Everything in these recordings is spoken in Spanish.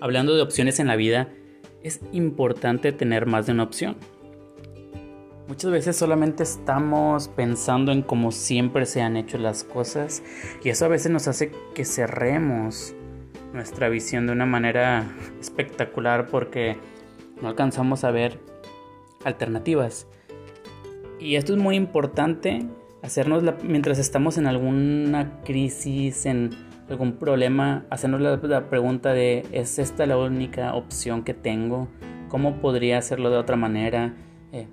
hablando de opciones en la vida, es importante tener más de una opción. Muchas veces solamente estamos pensando en cómo siempre se han hecho las cosas y eso a veces nos hace que cerremos nuestra visión de una manera espectacular porque no alcanzamos a ver alternativas. Y esto es muy importante hacernos mientras estamos en alguna crisis, en algún problema, hacernos la, pregunta de ¿es esta la única opción que tengo? ¿Cómo podría hacerlo de otra manera? Eh,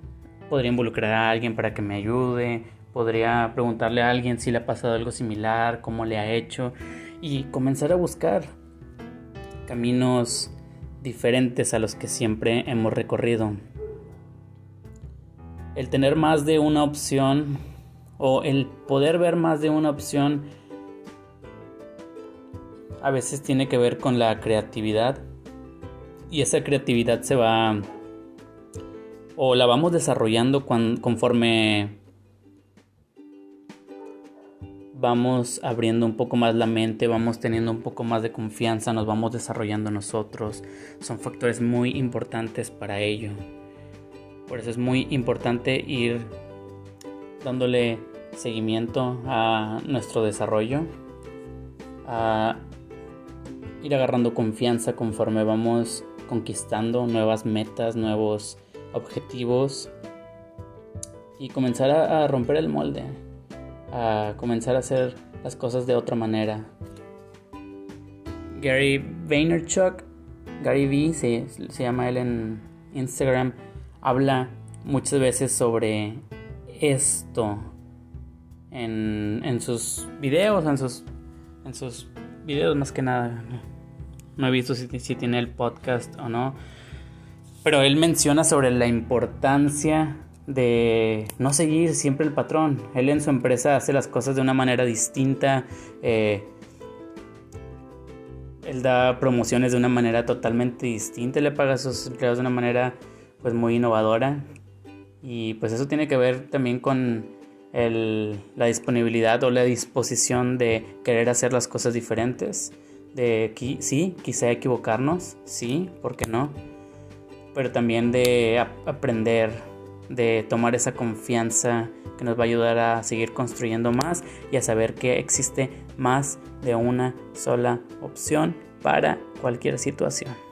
¿Podría involucrar a alguien para que me ayude? ¿Podría preguntarle a alguien si le ha pasado algo similar? ¿Cómo le ha hecho? Y comenzar a buscar caminos diferentes a los que siempre hemos recorrido. El tener más de una opción o el poder ver más de una opción a veces tiene que ver con la creatividad y esa creatividad se va o la vamos desarrollando conforme vamos abriendo un poco más la mente, vamos teniendo un poco más de confianza, nos vamos desarrollando nosotros. Son factores muy importantes para ello. Por eso es muy importante ir dándole seguimiento a nuestro desarrollo, ir agarrando confianza conforme vamos conquistando nuevas metas, nuevos objetivos y comenzar a, romper el molde, a comenzar a hacer las cosas de otra manera. Gary Vaynerchuk, Gary V se, se llama él en Instagram, habla muchas veces sobre esto en, en sus videos, en sus, en sus videos más que nada. No he visto si, si tiene el podcast o no. Pero él menciona sobre la importancia de no seguir siempre el patrón. Él en su empresa hace las cosas de una manera distinta. Eh, él da promociones de una manera totalmente distinta. Le paga a sus empleados de una manera pues muy innovadora. Y pues eso tiene que ver también con la disponibilidad o la disposición de querer hacer las cosas diferentes. De sí, quizá equivocarnos, sí, ¿por qué no? Pero también de aprender, de tomar esa confianza que nos va a ayudar a seguir construyendo más y a saber que existe más de una sola opción para cualquier situación.